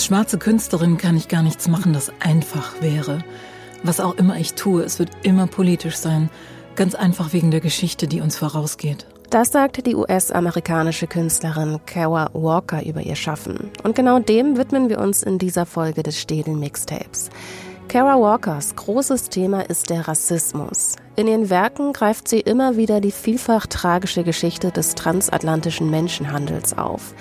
Als schwarze Künstlerin kann ich gar nichts machen, das einfach wäre. Was auch immer ich tue, es wird immer politisch sein. Ganz einfach wegen der Geschichte, die uns vorausgeht. Das sagt die US-amerikanische Künstlerin Kawa Walker über ihr Schaffen. Und genau dem widmen wir uns in dieser Folge des Städel Mixtapes. Kara Walkers großes Thema ist der Rassismus. In ihren Werken greift sie immer wieder die vielfach tragische Geschichte des transatlantischen Menschenhandels auf.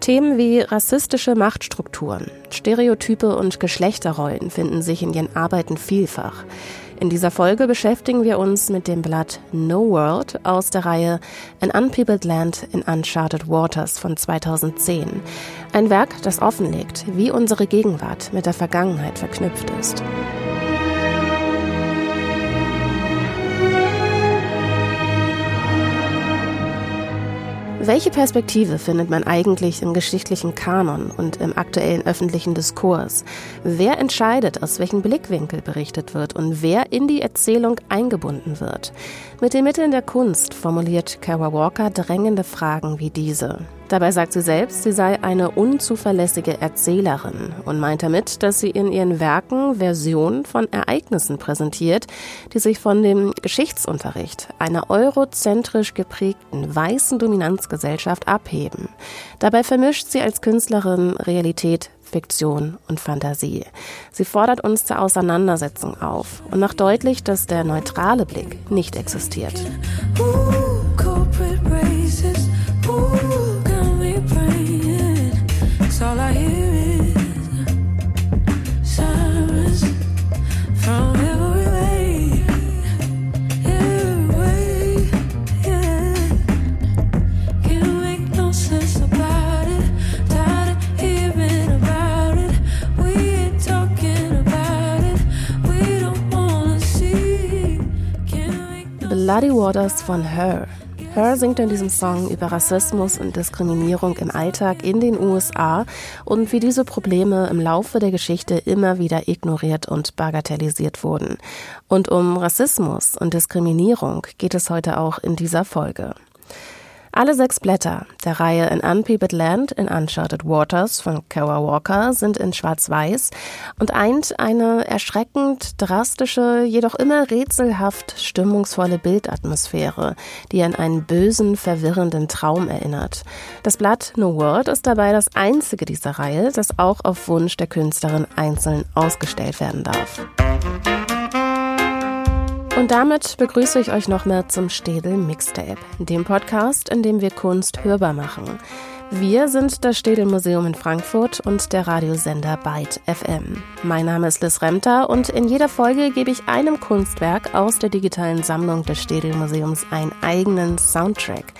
Themen wie rassistische Machtstrukturen, Stereotype und Geschlechterrollen finden sich in ihren Arbeiten vielfach. In dieser Folge beschäftigen wir uns mit dem Blatt No World aus der Reihe An Unpeopled Land in Uncharted Waters von 2010. Ein Werk, das offenlegt, wie unsere Gegenwart mit der Vergangenheit verknüpft ist. Welche Perspektive findet man eigentlich im geschichtlichen Kanon und im aktuellen öffentlichen Diskurs? Wer entscheidet, aus welchem Blickwinkel berichtet wird und wer in die Erzählung eingebunden wird? Mit den Mitteln der Kunst formuliert Kara Walker drängende Fragen wie diese. Dabei sagt sie selbst, sie sei eine unzuverlässige Erzählerin und meint damit, dass sie in ihren Werken Versionen von Ereignissen präsentiert, die sich von dem Geschichtsunterricht einer eurozentrisch geprägten weißen Dominanzgesellschaft abheben. Dabei vermischt sie als Künstlerin Realität, Fiktion und Fantasie. Sie fordert uns zur Auseinandersetzung auf und macht deutlich, dass der neutrale Blick nicht existiert. Bloody Waters von Her. Her singt in diesem Song über Rassismus und Diskriminierung im Alltag in den USA und wie diese Probleme im Laufe der Geschichte immer wieder ignoriert und bagatellisiert wurden. Und um Rassismus und Diskriminierung geht es heute auch in dieser Folge. Alle sechs Blätter der Reihe In Unpeopled Land in Uncharted Waters von Kara Walker sind in Schwarz-Weiß und eint eine erschreckend drastische, jedoch immer rätselhaft stimmungsvolle Bildatmosphäre, die an einen bösen, verwirrenden Traum erinnert. Das Blatt No World ist dabei das einzige dieser Reihe, das auch auf Wunsch der Künstlerin einzeln ausgestellt werden darf. Und damit begrüße ich euch noch mehr zum Städel Mixtape, dem Podcast, in dem wir Kunst hörbar machen. Wir sind das Städel Museum in Frankfurt und der Radiosender Byte FM. Mein Name ist Liz Remter und in jeder Folge gebe ich einem Kunstwerk aus der digitalen Sammlung des Städel Museums einen eigenen Soundtrack.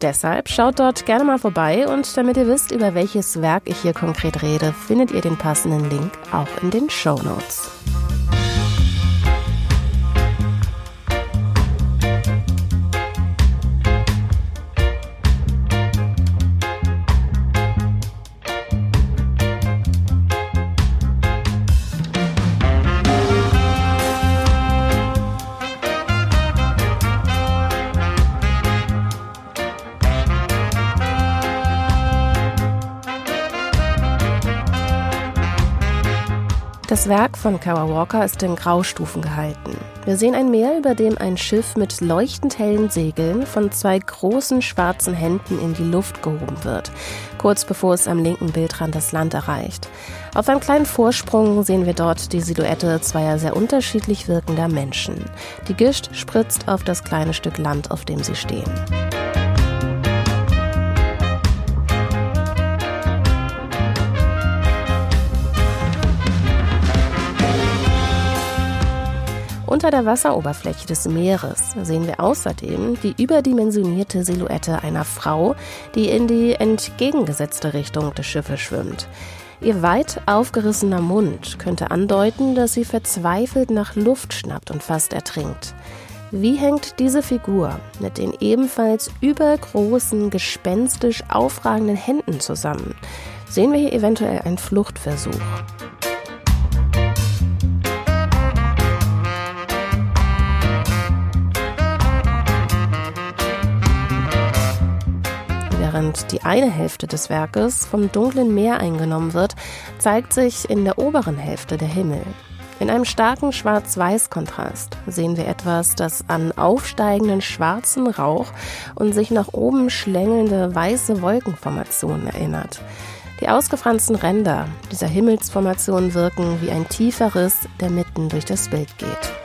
Deshalb schaut dort gerne mal vorbei und damit ihr wisst, über welches Werk ich hier konkret rede, findet ihr den passenden Link auch in den Show Notes. Das Werk von Kara Walker ist in Graustufen gehalten. Wir sehen ein Meer, über dem ein Schiff mit leuchtend hellen Segeln von zwei großen schwarzen Händen in die Luft gehoben wird, kurz bevor es am linken Bildrand das Land erreicht. Auf einem kleinen Vorsprung sehen wir dort die Silhouette zweier sehr unterschiedlich wirkender Menschen. Die Gischt spritzt auf das kleine Stück Land, auf dem sie stehen. Unter der Wasseroberfläche des Meeres sehen wir außerdem die überdimensionierte Silhouette einer Frau, die in die entgegengesetzte Richtung des Schiffes schwimmt. Ihr weit aufgerissener Mund könnte andeuten, dass sie verzweifelt nach Luft schnappt und fast ertrinkt. Wie hängt diese Figur mit den ebenfalls übergroßen, gespenstisch aufragenden Händen zusammen? Sehen wir hier eventuell einen Fluchtversuch? Und die eine Hälfte des Werkes vom dunklen Meer eingenommen wird, zeigt sich in der oberen Hälfte der Himmel. In einem starken Schwarz-Weiß-Kontrast sehen wir etwas, das an aufsteigenden schwarzen Rauch und sich nach oben schlängelnde weiße Wolkenformationen erinnert. Die ausgefransten Ränder dieser Himmelsformation wirken wie ein tiefer Riss, der mitten durch das Bild geht.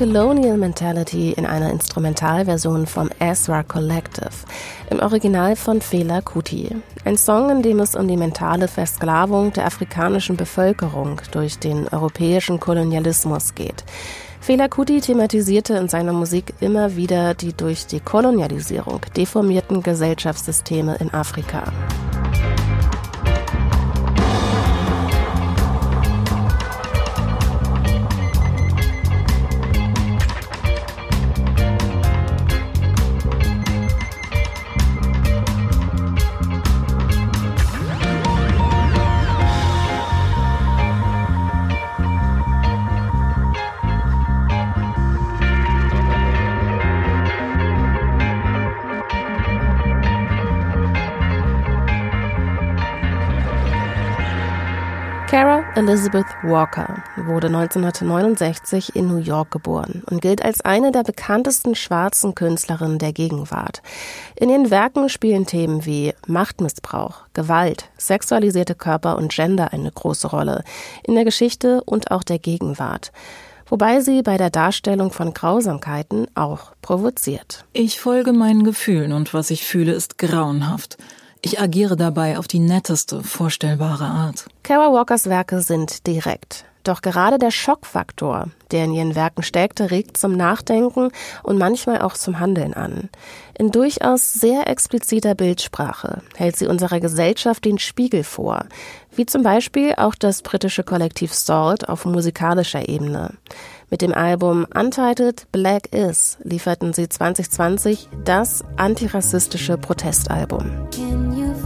Colonial Mentality in einer Instrumentalversion vom Ezra Collective, im Original von Fela Kuti. Ein Song, in dem es um die mentale Versklavung der afrikanischen Bevölkerung durch den europäischen Kolonialismus geht. Fela Kuti thematisierte in seiner Musik immer wieder die durch die Kolonialisierung deformierten Gesellschaftssysteme in Afrika. Elizabeth Walker wurde 1969 in New York geboren und gilt als eine der bekanntesten schwarzen Künstlerinnen der Gegenwart. In ihren Werken spielen Themen wie Machtmissbrauch, Gewalt, sexualisierte Körper und Gender eine große Rolle in der Geschichte und auch der Gegenwart wobei sie bei der Darstellung von Grausamkeiten auch provoziert. Ich folge meinen Gefühlen und was ich fühle, ist grauenhaft. Ich agiere dabei auf die netteste vorstellbare Art. Kara Walkers Werke sind direkt. Doch gerade der Schockfaktor, der in ihren Werken steckte, regt zum Nachdenken und manchmal auch zum Handeln an. In durchaus sehr expliziter Bildsprache hält sie unserer Gesellschaft den Spiegel vor, wie zum Beispiel auch das britische Kollektiv Salt auf musikalischer Ebene. Mit dem Album Untitled Black Is lieferten sie 2020 das antirassistische Protestalbum.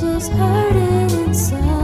just hurting inside.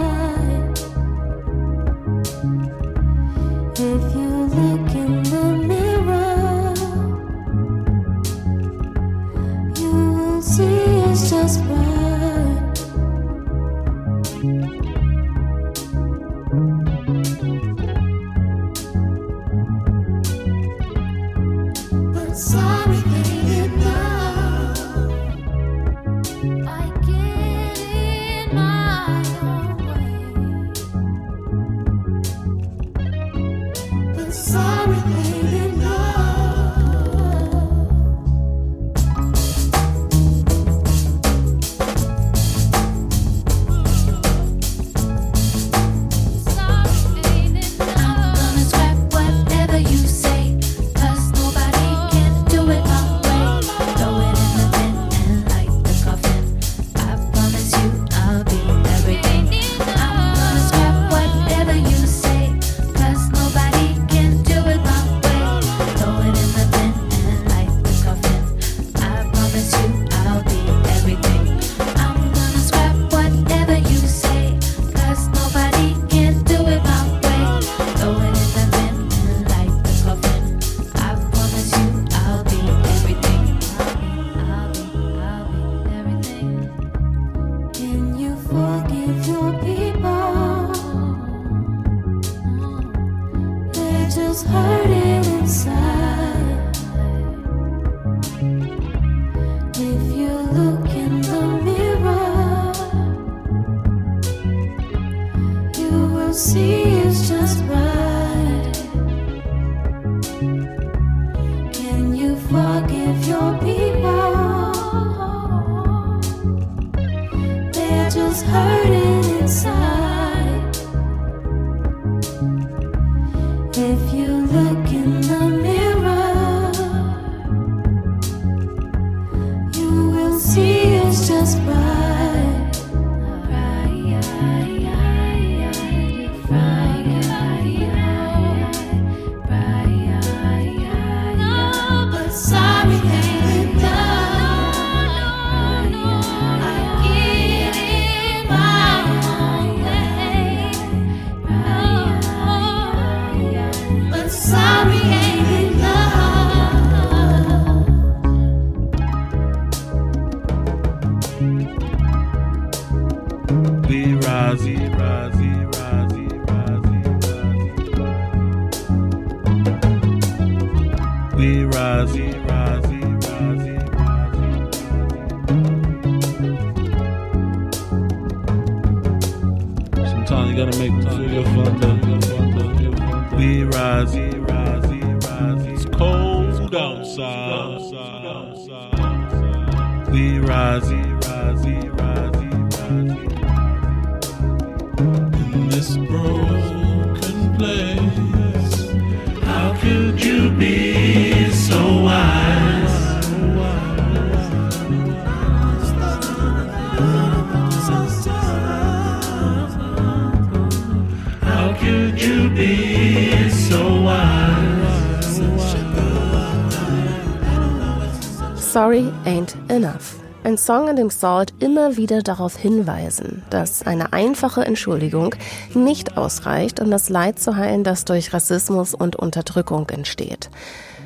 Ain't enough. Ein Song, in dem Salt immer wieder darauf hinweisen, dass eine einfache Entschuldigung nicht ausreicht, um das Leid zu heilen, das durch Rassismus und Unterdrückung entsteht.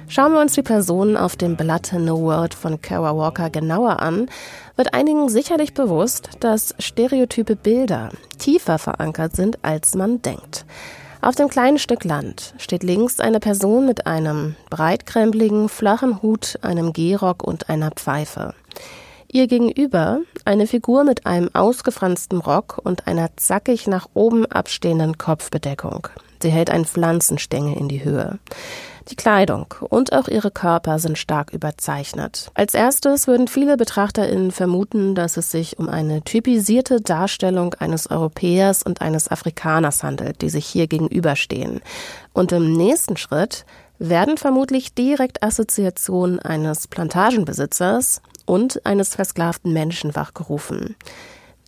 Schauen wir uns die Personen auf dem Blatt No World von Kara Walker genauer an, wird einigen sicherlich bewusst, dass stereotype Bilder tiefer verankert sind, als man denkt. Auf dem kleinen Stück Land steht links eine Person mit einem breitkrempligen, flachen Hut, einem Gehrock und einer Pfeife. Ihr gegenüber eine Figur mit einem ausgefransten Rock und einer zackig nach oben abstehenden Kopfbedeckung. Sie hält einen Pflanzenstängel in die Höhe. Die Kleidung und auch ihre Körper sind stark überzeichnet. Als erstes würden viele BetrachterInnen vermuten, dass es sich um eine typisierte Darstellung eines Europäers und eines Afrikaners handelt, die sich hier gegenüberstehen. Und im nächsten Schritt werden vermutlich direkt Assoziationen eines Plantagenbesitzers und eines versklavten Menschen wachgerufen.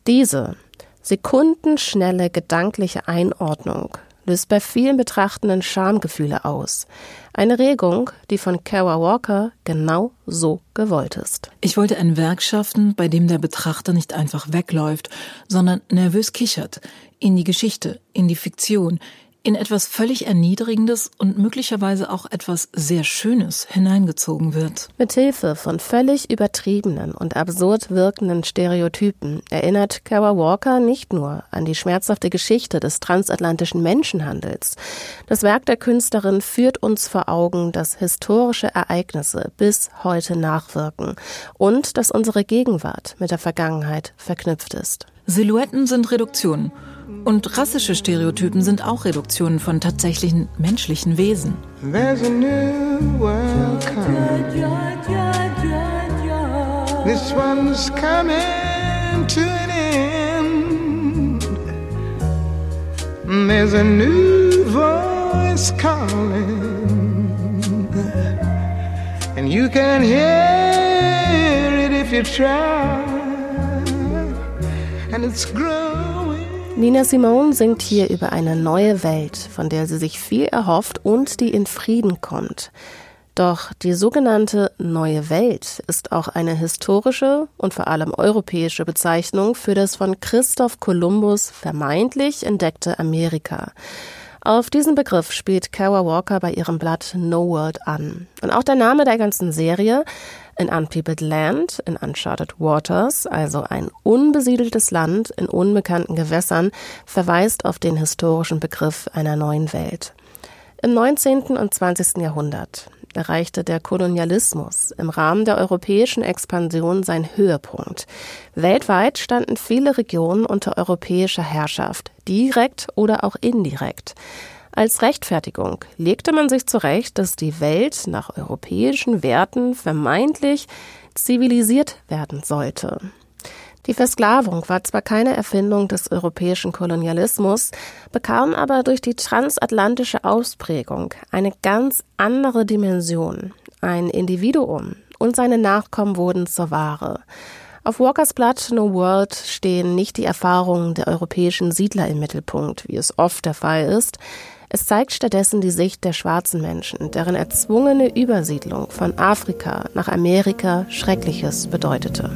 Diese sekundenschnelle gedankliche Einordnung löst bei vielen Betrachtenden Schamgefühle aus. Eine Regung, die von Kara Walker genau so gewollt ist. Ich wollte ein Werk schaffen, bei dem der Betrachter nicht einfach wegläuft, sondern nervös kichert. In die Geschichte, in die Fiktion, in etwas völlig Erniedrigendes und möglicherweise auch etwas sehr Schönes hineingezogen wird. Mithilfe von völlig übertriebenen und absurd wirkenden Stereotypen erinnert Kara Walker nicht nur an die schmerzhafte Geschichte des transatlantischen Menschenhandels. Das Werk der Künstlerin führt uns vor Augen, dass historische Ereignisse bis heute nachwirken und dass unsere Gegenwart mit der Vergangenheit verknüpft ist. Silhouetten sind Reduktionen und rassische Stereotypen sind auch Reduktionen von tatsächlichen menschlichen Wesen. There's a new world coming. This one's coming to an end. There's a new voice calling. And you can hear it if you try. And it's growing. Nina Simone singt hier über eine neue Welt, von der sie sich viel erhofft und die in Frieden kommt. Doch die sogenannte neue Welt ist auch eine historische und vor allem europäische Bezeichnung für das von Christoph Kolumbus vermeintlich entdeckte Amerika. Auf diesen Begriff spielt Kara Walker bei ihrem Blatt No World an. Und auch der Name der ganzen Serie in Unpeopled Land, in Uncharted Waters, also ein unbesiedeltes Land in unbekannten Gewässern, verweist auf den historischen Begriff einer neuen Welt. Im 19. und 20. Jahrhundert erreichte der Kolonialismus im Rahmen der europäischen Expansion seinen Höhepunkt. Weltweit standen viele Regionen unter europäischer Herrschaft, direkt oder auch indirekt. Als Rechtfertigung legte man sich zurecht, dass die Welt nach europäischen Werten vermeintlich zivilisiert werden sollte. Die Versklavung war zwar keine Erfindung des europäischen Kolonialismus, bekam aber durch die transatlantische Ausprägung eine ganz andere Dimension. Ein Individuum und seine Nachkommen wurden zur Ware. Auf Walkers Blatt No World stehen nicht die Erfahrungen der europäischen Siedler im Mittelpunkt, wie es oft der Fall ist. Es zeigt stattdessen die Sicht der schwarzen Menschen, deren erzwungene Übersiedlung von Afrika nach Amerika Schreckliches bedeutete.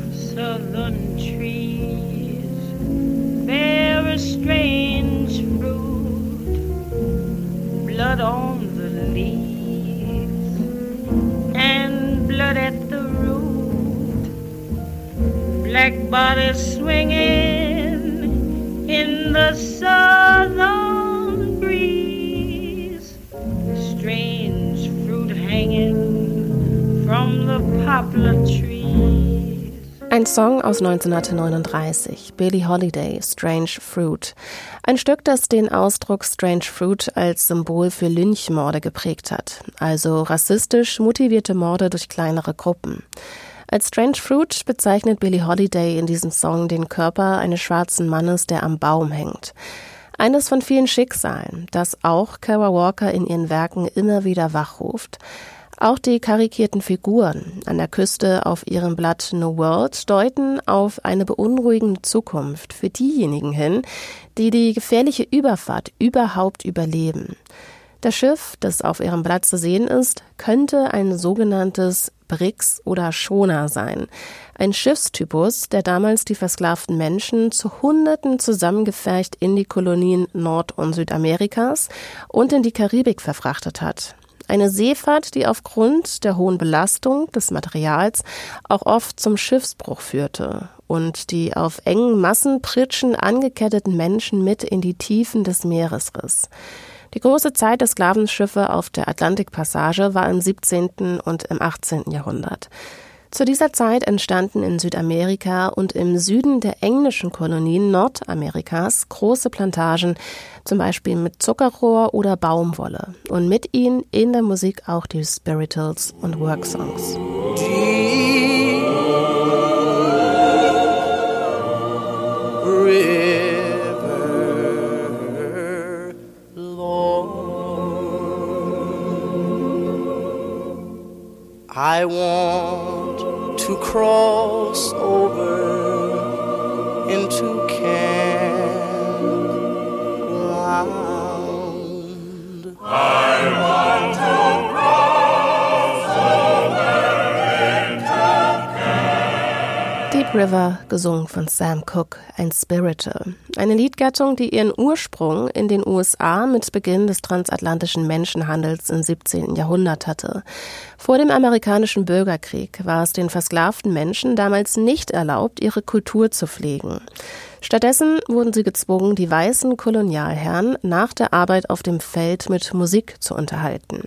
blood on the leaves and blood at the root, black bodies swinging in the southern. Ein Song aus 1939, Billie Holiday, Strange Fruit. Ein Stück, das den Ausdruck Strange Fruit als Symbol für Lynchmorde geprägt hat, also rassistisch motivierte Morde durch kleinere Gruppen. Als Strange Fruit bezeichnet Billie Holiday in diesem Song den Körper eines schwarzen Mannes, der am Baum hängt. Eines von vielen Schicksalen, das auch Kara Walker in ihren Werken immer wieder wachruft. Auch die karikierten Figuren an der Küste auf ihrem Blatt No World deuten auf eine beunruhigende Zukunft für diejenigen hin, die die gefährliche Überfahrt überhaupt überleben. Das Schiff, das auf ihrem Blatt zu sehen ist, könnte ein sogenanntes Brix oder Schona sein. Ein Schiffstypus, der damals die versklavten Menschen zu Hunderten zusammengefercht in die Kolonien Nord- und Südamerikas und in die Karibik verfrachtet hat. Eine Seefahrt, die aufgrund der hohen Belastung des Materials auch oft zum Schiffsbruch führte und die auf engen Massenpritschen angeketteten Menschen mit in die Tiefen des Meeres riss. Die große Zeit der Sklavenschiffe auf der Atlantikpassage war im 17. und im 18. Jahrhundert. Zu dieser Zeit entstanden in Südamerika und im Süden der englischen Kolonien Nordamerikas große Plantagen, zum Beispiel mit Zuckerrohr oder Baumwolle und mit ihnen in der Musik auch die Spirituals und Worksongs. I want to cross over into campground. I want River, gesungen von Sam Cooke, ein Spiritual. Eine Liedgattung, die ihren Ursprung in den USA mit Beginn des transatlantischen Menschenhandels im 17. Jahrhundert hatte. Vor dem amerikanischen Bürgerkrieg war es den versklavten Menschen damals nicht erlaubt, ihre Kultur zu pflegen. Stattdessen wurden sie gezwungen, die weißen Kolonialherren nach der Arbeit auf dem Feld mit Musik zu unterhalten.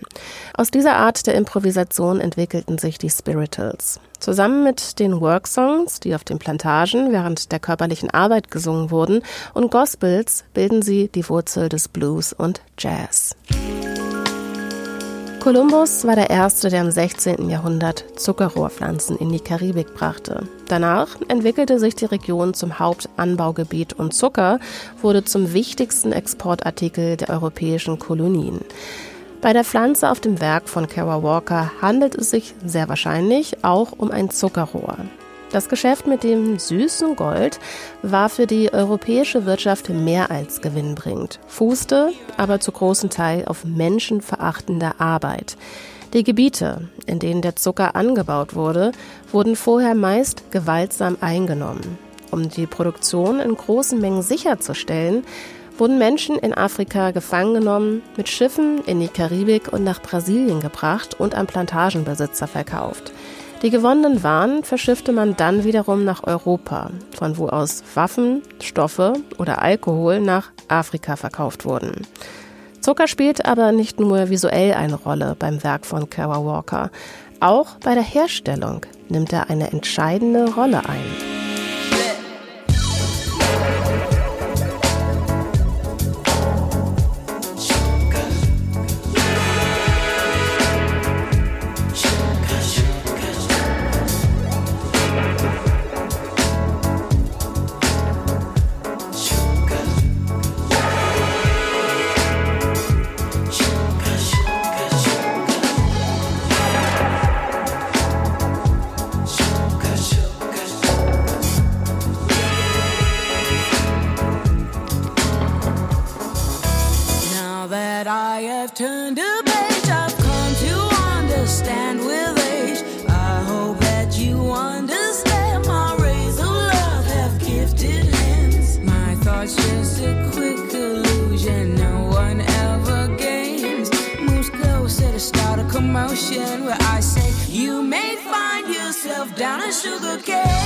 Aus dieser Art der Improvisation entwickelten sich die Spirituals. Zusammen mit den Worksongs, die auf den Plantagen während der körperlichen Arbeit gesungen wurden, und Gospels bilden sie die Wurzel des Blues und Jazz. Kolumbus war der Erste, der im 16. Jahrhundert Zuckerrohrpflanzen in die Karibik brachte. Danach entwickelte sich die Region zum Hauptanbaugebiet und Zucker wurde zum wichtigsten Exportartikel der europäischen Kolonien. Bei der Pflanze auf dem Werk von Kara Walker handelt es sich sehr wahrscheinlich auch um ein Zuckerrohr. Das Geschäft mit dem süßen Gold war für die europäische Wirtschaft mehr als gewinnbringend, fußte aber zu großen Teil auf menschenverachtender Arbeit. Die Gebiete, in denen der Zucker angebaut wurde, wurden vorher meist gewaltsam eingenommen. Um die Produktion in großen Mengen sicherzustellen, wurden Menschen in Afrika gefangen genommen, mit Schiffen in die Karibik und nach Brasilien gebracht und an Plantagenbesitzer verkauft. Die gewonnenen Waren verschiffte man dann wiederum nach Europa, von wo aus Waffen, Stoffe oder Alkohol nach Afrika verkauft wurden. Zucker spielt aber nicht nur visuell eine Rolle beim Werk von Kara Walker, auch bei der Herstellung nimmt er eine entscheidende Rolle ein. where I say you may find yourself down a sugar cane.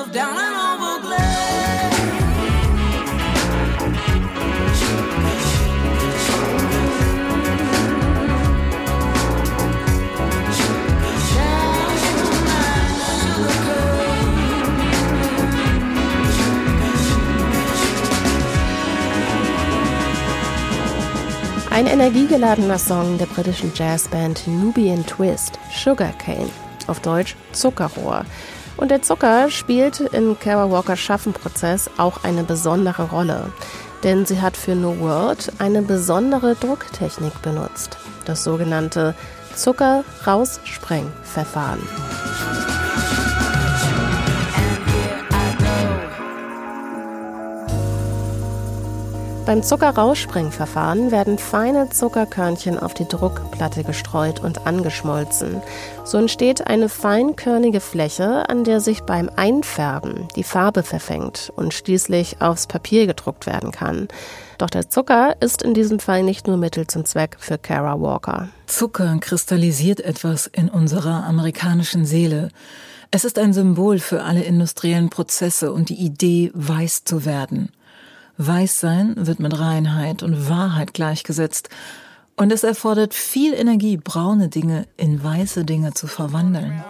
herself down and over glass. Ein energiegeladener Song der britischen Jazzband Nubian Twist, Sugarcane, auf Deutsch Zuckerrohr. Und der Zucker spielt in Kara Walkers Schaffenprozess auch eine besondere Rolle. Denn sie hat für No World eine besondere Drucktechnik benutzt. Das sogenannte Zucker-Raussprengverfahren. Beim Zuckerraussprengverfahren werden feine Zuckerkörnchen auf die Druckplatte gestreut und angeschmolzen. So entsteht eine feinkörnige Fläche, an der sich beim Einfärben die Farbe verfängt und schließlich aufs Papier gedruckt werden kann. Doch der Zucker ist in diesem Fall nicht nur Mittel zum Zweck für Kara Walker. Zucker kristallisiert etwas in unserer amerikanischen Seele. Es ist ein Symbol für alle industriellen Prozesse und die Idee, weiß zu werden. Weißsein wird mit Reinheit und Wahrheit gleichgesetzt. Und es erfordert viel Energie, braune Dinge in weiße Dinge zu verwandeln.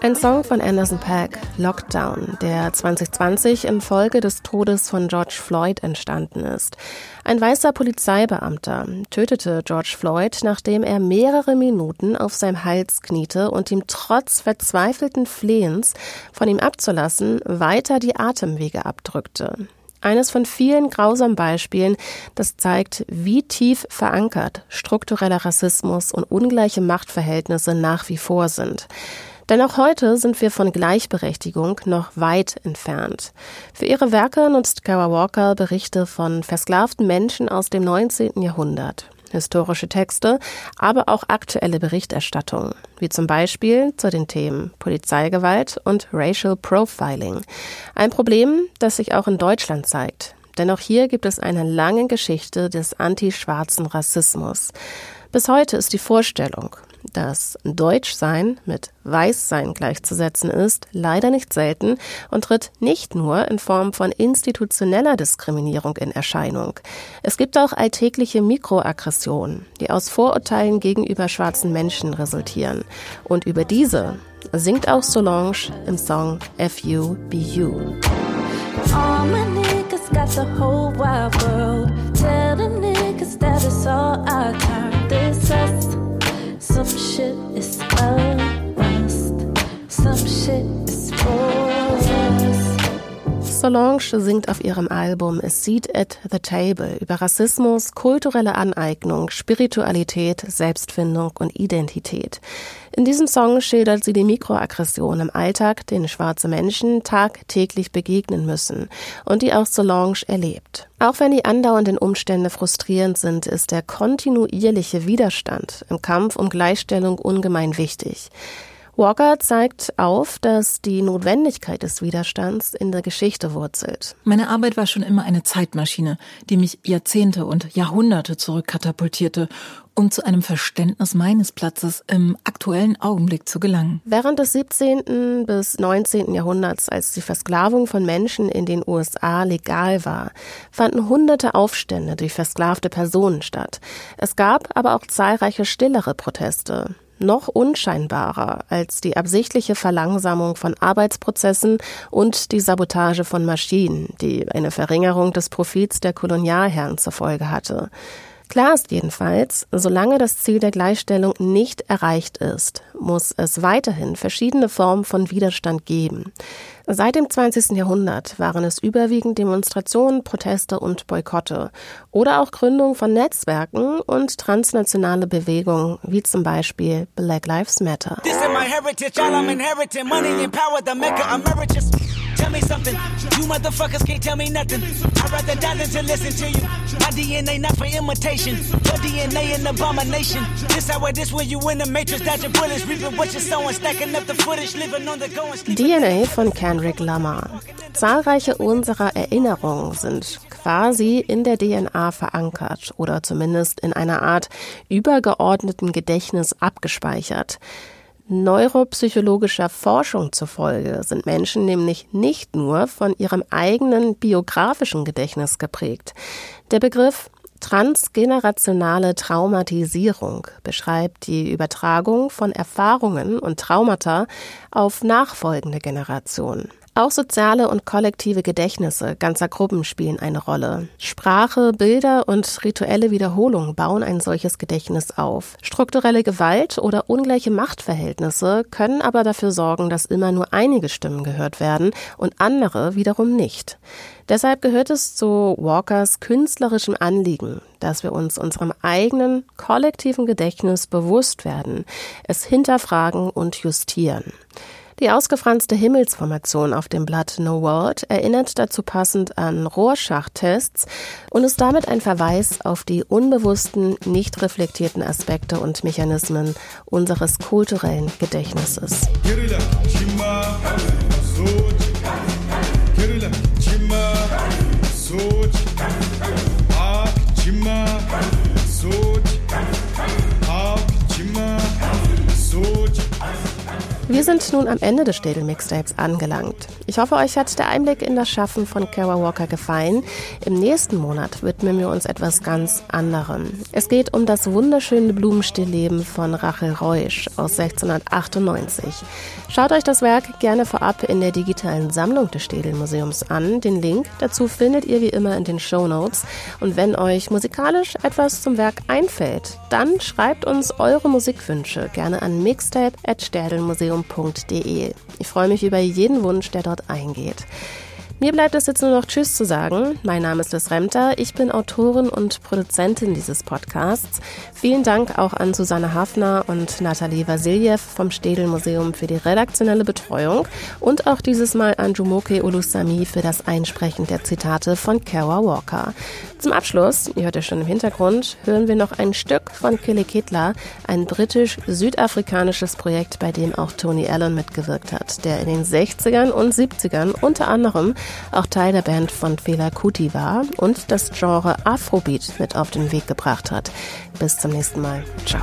Ein Song von Anderson Pack, Lockdown, der 2020 infolge des Todes von George Floyd entstanden ist. Ein weißer Polizeibeamter tötete George Floyd, nachdem er mehrere Minuten auf seinem Hals kniete und ihm trotz verzweifelten Flehens, von ihm abzulassen, weiter die Atemwege abdrückte. Eines von vielen grausamen Beispielen, das zeigt, wie tief verankert struktureller Rassismus und ungleiche Machtverhältnisse nach wie vor sind. Denn auch heute sind wir von Gleichberechtigung noch weit entfernt. Für ihre Werke nutzt Kara Walker Berichte von versklavten Menschen aus dem 19. Jahrhundert historische Texte, aber auch aktuelle Berichterstattung, wie zum Beispiel zu den Themen Polizeigewalt und Racial Profiling. Ein Problem, das sich auch in Deutschland zeigt. Denn auch hier gibt es eine lange Geschichte des antischwarzen Rassismus. Bis heute ist die Vorstellung, dass Deutschsein mit Weißsein gleichzusetzen ist, leider nicht selten und tritt nicht nur in Form von institutioneller Diskriminierung in Erscheinung. Es gibt auch alltägliche Mikroaggressionen, die aus Vorurteilen gegenüber schwarzen Menschen resultieren. Und über diese singt auch Solange im Song. All world. Tell the niggas that it's all our time. This us. Solange singt auf ihrem Album A Seat at the Table über Rassismus, kulturelle Aneignung, Spiritualität, Selbstfindung und Identität. In diesem Song schildert sie die Mikroaggression im Alltag, denen schwarze Menschen tagtäglich begegnen müssen und die auch Solange erlebt. Auch wenn die andauernden Umstände frustrierend sind, ist der kontinuierliche Widerstand im Kampf um Gleichstellung ungemein wichtig. Walker zeigt auf, dass die Notwendigkeit des Widerstands in der Geschichte wurzelt. Meine Arbeit war schon immer eine Zeitmaschine, die mich Jahrzehnte und Jahrhunderte zurückkatapultierte, um zu einem Verständnis meines Platzes im aktuellen Augenblick zu gelangen. Während des 17. bis 19. Jahrhunderts, als die Versklavung von Menschen in den USA legal war, fanden hunderte Aufstände durch versklavte Personen statt. Es gab aber auch zahlreiche stillere Proteste noch unscheinbarer als die absichtliche Verlangsamung von Arbeitsprozessen und die Sabotage von Maschinen, die eine Verringerung des Profits der Kolonialherren zur Folge hatte. Klar ist jedenfalls, solange das Ziel der Gleichstellung nicht erreicht ist, muss es weiterhin verschiedene Formen von Widerstand geben. Seit dem 20. Jahrhundert waren es überwiegend Demonstrationen, Proteste und Boykotte oder auch Gründung von Netzwerken und transnationale Bewegungen, wie zum Beispiel Black Lives Matter. tell me something. You motherfuckers can't tell me nothing. I'd rather die than to listen to you. My DNA not for imitation. Your DNA an abomination. This how it is when you in the matrix, dodging bullets, reaping what you're sowing, stacking up the footage, living on the go DNA von Kendrick Lamar. Zahlreiche unserer Erinnerungen sind quasi in der DNA verankert oder zumindest in einer Art übergeordneten Gedächtnis abgespeichert. Neuropsychologischer Forschung zufolge sind Menschen nämlich nicht nur von ihrem eigenen biografischen Gedächtnis geprägt. Der Begriff Transgenerationale Traumatisierung beschreibt die Übertragung von Erfahrungen und Traumata auf nachfolgende Generationen. Auch soziale und kollektive Gedächtnisse ganzer Gruppen spielen eine Rolle. Sprache, Bilder und rituelle Wiederholung bauen ein solches Gedächtnis auf. Strukturelle Gewalt oder ungleiche Machtverhältnisse können aber dafür sorgen, dass immer nur einige Stimmen gehört werden und andere wiederum nicht. Deshalb gehört es zu Walkers künstlerischem Anliegen, dass wir uns unserem eigenen kollektiven Gedächtnis bewusst werden, es hinterfragen und justieren. Die ausgefranste Himmelsformation auf dem Blatt No World erinnert dazu passend an Rorschach-Tests und ist damit ein Verweis auf die unbewussten, nicht reflektierten Aspekte und Mechanismen unseres kulturellen Gedächtnisses. Wir sind nun am Ende des Städel Mixtapes angelangt. Ich hoffe, euch hat der Einblick in das Schaffen von Kara Walker gefallen. Im nächsten Monat widmen wir uns etwas ganz anderem. Es geht um das wunderschöne Blumenstillleben von Rachel Reusch aus 1698. Schaut euch das Werk gerne vorab in der digitalen Sammlung des Städel Museums an. Den Link dazu findet ihr wie immer in den Show Notes. Und wenn euch musikalisch etwas zum Werk einfällt, dann schreibt uns eure Musikwünsche gerne an mixtape.sterdelmuseum www.wunschdenken.de. Ich freue mich über jeden Wunsch, der dort eingeht. Mir bleibt es jetzt nur noch Tschüss zu sagen. Mein Name ist Liz Remter. Ich bin Autorin und Produzentin dieses Podcasts. Vielen Dank auch an Susanne Hafner und Nathalie Vasiljev vom Städel Museum für die redaktionelle Betreuung und auch dieses Mal an Jumoke Ulusami für das Einsprechen der Zitate von Kara Walker. Zum Abschluss, ihr hört ja schon im Hintergrund, hören wir noch ein Stück von Kille Kitla, ein britisch-südafrikanisches Projekt, bei dem auch Tony Allen mitgewirkt hat, der in den 60ern und 70ern unter anderem auch Teil der Band von Fela Kuti war und das Genre Afrobeat mit auf den Weg gebracht hat. Bis zum nächsten Mal. Ciao.